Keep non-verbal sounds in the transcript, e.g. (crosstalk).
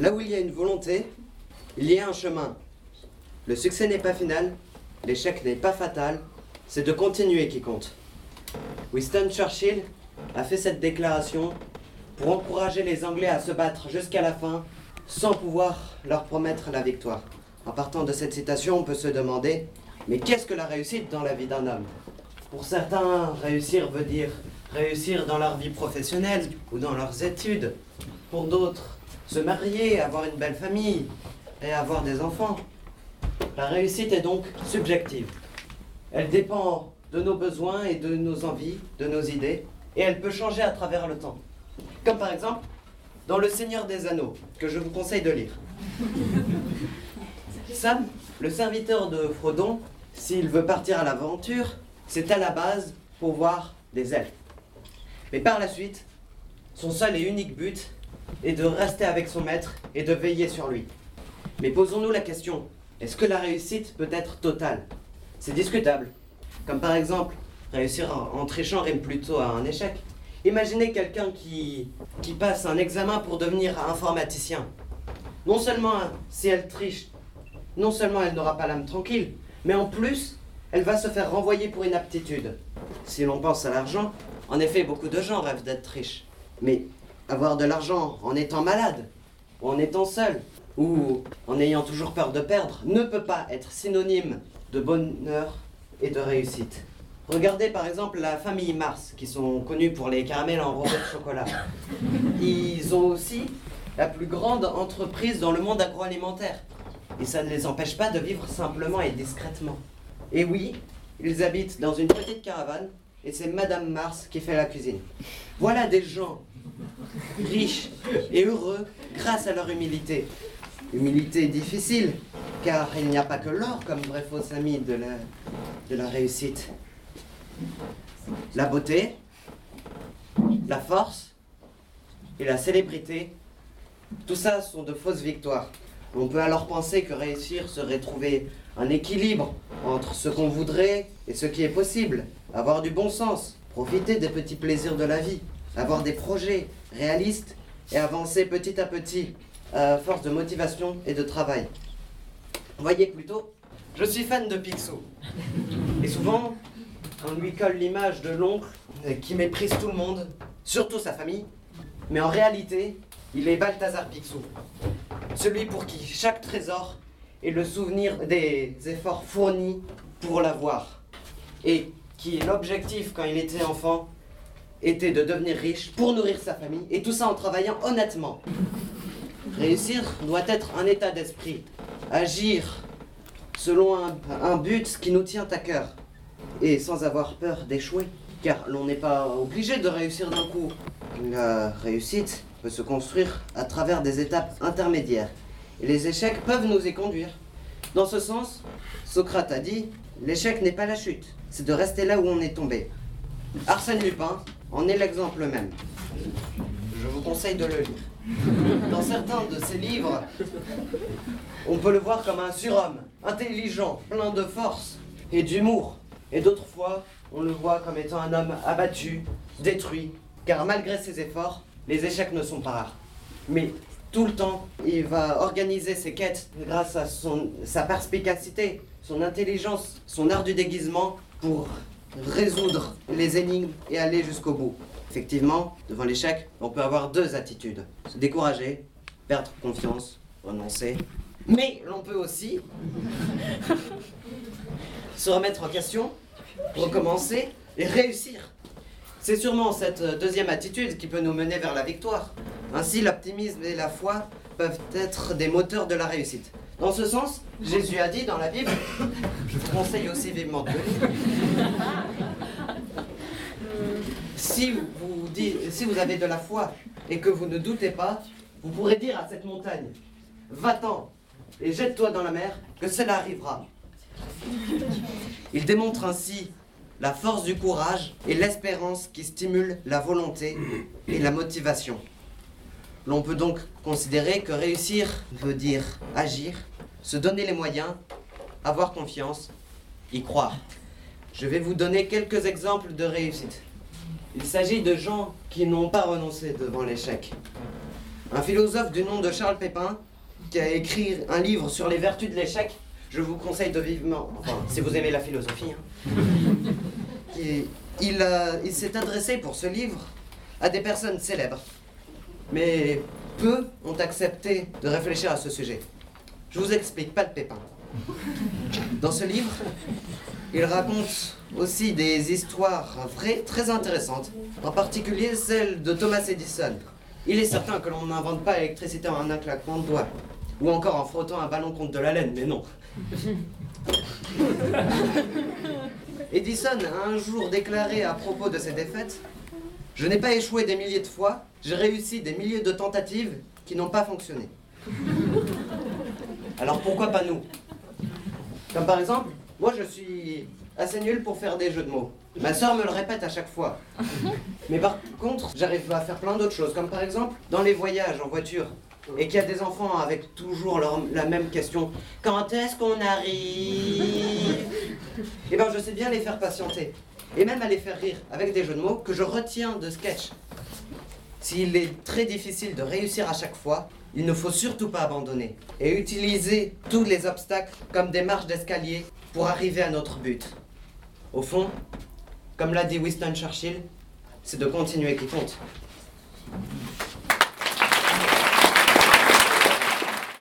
Là où il y a une volonté, il y a un chemin. Le succès n'est pas final, l'échec n'est pas fatal, c'est de continuer qui compte. Winston Churchill a fait cette déclaration pour encourager les Anglais à se battre jusqu'à la fin sans pouvoir leur promettre la victoire. En partant de cette citation, on peut se demander, mais qu'est-ce que la réussite dans la vie d'un homme? Pour certains, réussir veut dire réussir dans leur vie professionnelle ou dans leurs études. Pour d'autres, se marier, avoir une belle famille et avoir des enfants. La réussite est donc subjective. Elle dépend de nos besoins et de nos envies, de nos idées, et elle peut changer à travers le temps. Comme par exemple dans Le Seigneur des Anneaux, que je vous conseille de lire. (laughs) Sam, le serviteur de Frodon, s'il veut partir à l'aventure, c'est à la base pour voir des elfes. Mais par la suite, son seul et unique but est de rester avec son maître et de veiller sur lui. Mais posons-nous la question, est-ce que la réussite peut être totale? C'est discutable. Comme par exemple, réussir en, trichant rime plutôt à un échec. Imaginez quelqu'un qui, qui passe un examen pour devenir informaticien. Non seulement si elle triche, non seulement elle n'aura pas l'âme tranquille, mais en plus, elle va se faire renvoyer pour inaptitude. Si l'on pense à l'argent, en effet, beaucoup de gens rêvent d'être riches. Mais avoir de l'argent en étant malade, ou en étant seul, ou en ayant toujours peur de perdre, ne peut pas être synonyme de bonheur et de réussite. Regardez par exemple la famille Mars, qui sont connus pour les caramels enrobés de chocolat. Ils ont aussi la plus grande entreprise dans le monde agroalimentaire. Et ça ne les empêche pas de vivre simplement et discrètement. Et oui, ils habitent dans une petite caravane, et c'est Madame Mars qui fait la cuisine. Voilà des gens riches et heureux grâce à leur humilité. Humilité difficile, car il n'y a pas que l'or comme vrai faux ami de la, de la réussite. La beauté, la force et la célébrité, tout ça sont de fausses victoires. On peut alors penser que réussir serait trouver un équilibre entre ce qu'on voudrait et ce qui est possible, avoir du bon sens, profiter des petits plaisirs de la vie, avoir des projets réalistes et avancer petit à petit à force de motivation et de travail. Voyez plutôt, je suis fan de Picsou. Et souvent, on lui colle l'image de l'oncle qui méprise tout le monde, surtout sa famille. Mais en réalité, il est Balthazar Picsou. Celui pour qui chaque trésor est le souvenir des efforts fournis pour l'avoir. Et qui, l'objectif quand il était enfant, était de devenir riche pour nourrir sa famille, et tout ça en travaillant honnêtement. Réussir doit être un état d'esprit, agir selon un, but qui nous tient à cœur, et sans avoir peur d'échouer, car l'on n'est pas obligé de réussir d'un coup. La réussite peut se construire à travers des étapes intermédiaires, et les échecs peuvent nous y conduire. Dans ce sens, Socrate a dit, l'échec n'est pas la chute, c'est de rester là où on est tombé. Arsène Lupin en est l'exemple même. Je vous conseille de le lire. Dans certains de ses livres, on peut le voir comme un surhomme, intelligent, plein de force et d'humour. Et d'autres fois, on le voit comme étant un homme abattu, détruit, car malgré ses efforts, les échecs ne sont pas rares. Mais tout le temps, il va organiser ses quêtes grâce à sa perspicacité, son intelligence, son art du déguisement pour résoudre les énigmes et aller jusqu'au bout. Effectivement, devant l'échec, on peut avoir deux attitudes. Se décourager, perdre confiance, renoncer. Mais l'on peut aussi (laughs) se remettre en question, recommencer et réussir. C'est sûrement cette deuxième attitude qui peut nous mener vers la victoire. Ainsi, l'optimisme et la foi peuvent être des moteurs de la réussite. Dans ce sens, Jésus a dit dans la Bible, je vous conseille aussi vivement de si si vous avez de la foi et que vous ne doutez pas, vous pourrez dire à cette montagne, va-t'en et jette-toi dans la mer, que cela arrivera. Il démontre ainsi la force du courage et l'espérance qui stimulent la volonté et la motivation. L'on peut donc considérer que réussir veut dire agir, se donner les moyens, avoir confiance, y croire. Je vais vous donner quelques exemples de réussite. Il s'agit de gens qui n'ont pas renoncé devant l'échec. un philosophe du nom de Charles Pépin, qui a écrit un livre sur les vertus de l'échec. Je vous conseille de vivement, enfin, si vous aimez la philosophie. hein. (laughs) Il s'est adressé pour ce livre à des personnes célèbres. Mais peu ont accepté de réfléchir à ce sujet. Je vous explique pas le pépin. Dans ce livre, il raconte aussi des histoires vraies très intéressantes, en particulier celle de Thomas Edison. Il est certain que l'on n'invente pas l'électricité en un claquement de doigts, ou encore en frottant un ballon contre de la laine, mais non. (laughs) Edison a un jour déclaré à propos de ses défaites Je n'ai pas échoué des milliers de fois, j'ai réussi des milliers de tentatives qui n'ont pas fonctionné. Alors pourquoi pas nous? Comme par exemple, moi je suis assez nul pour faire des jeux de mots. Ma soeur me le répète à chaque fois. Mais par contre, j'arrive à faire plein d'autres choses, comme par exemple dans les voyages en voiture. Et qu'il y a des enfants avec toujours la même question. Quand est-ce qu'on arrive? Eh bien, je sais bien les faire patienter. Et même à les faire rire avec des jeux de mots que je retiens de sketch. S'il est très difficile de réussir à chaque fois, il ne faut surtout pas abandonner et utiliser tous les obstacles comme des marches d'escalier pour arriver à notre but. Au fond, comme l'a dit Winston Churchill, c'est de continuer qui compte.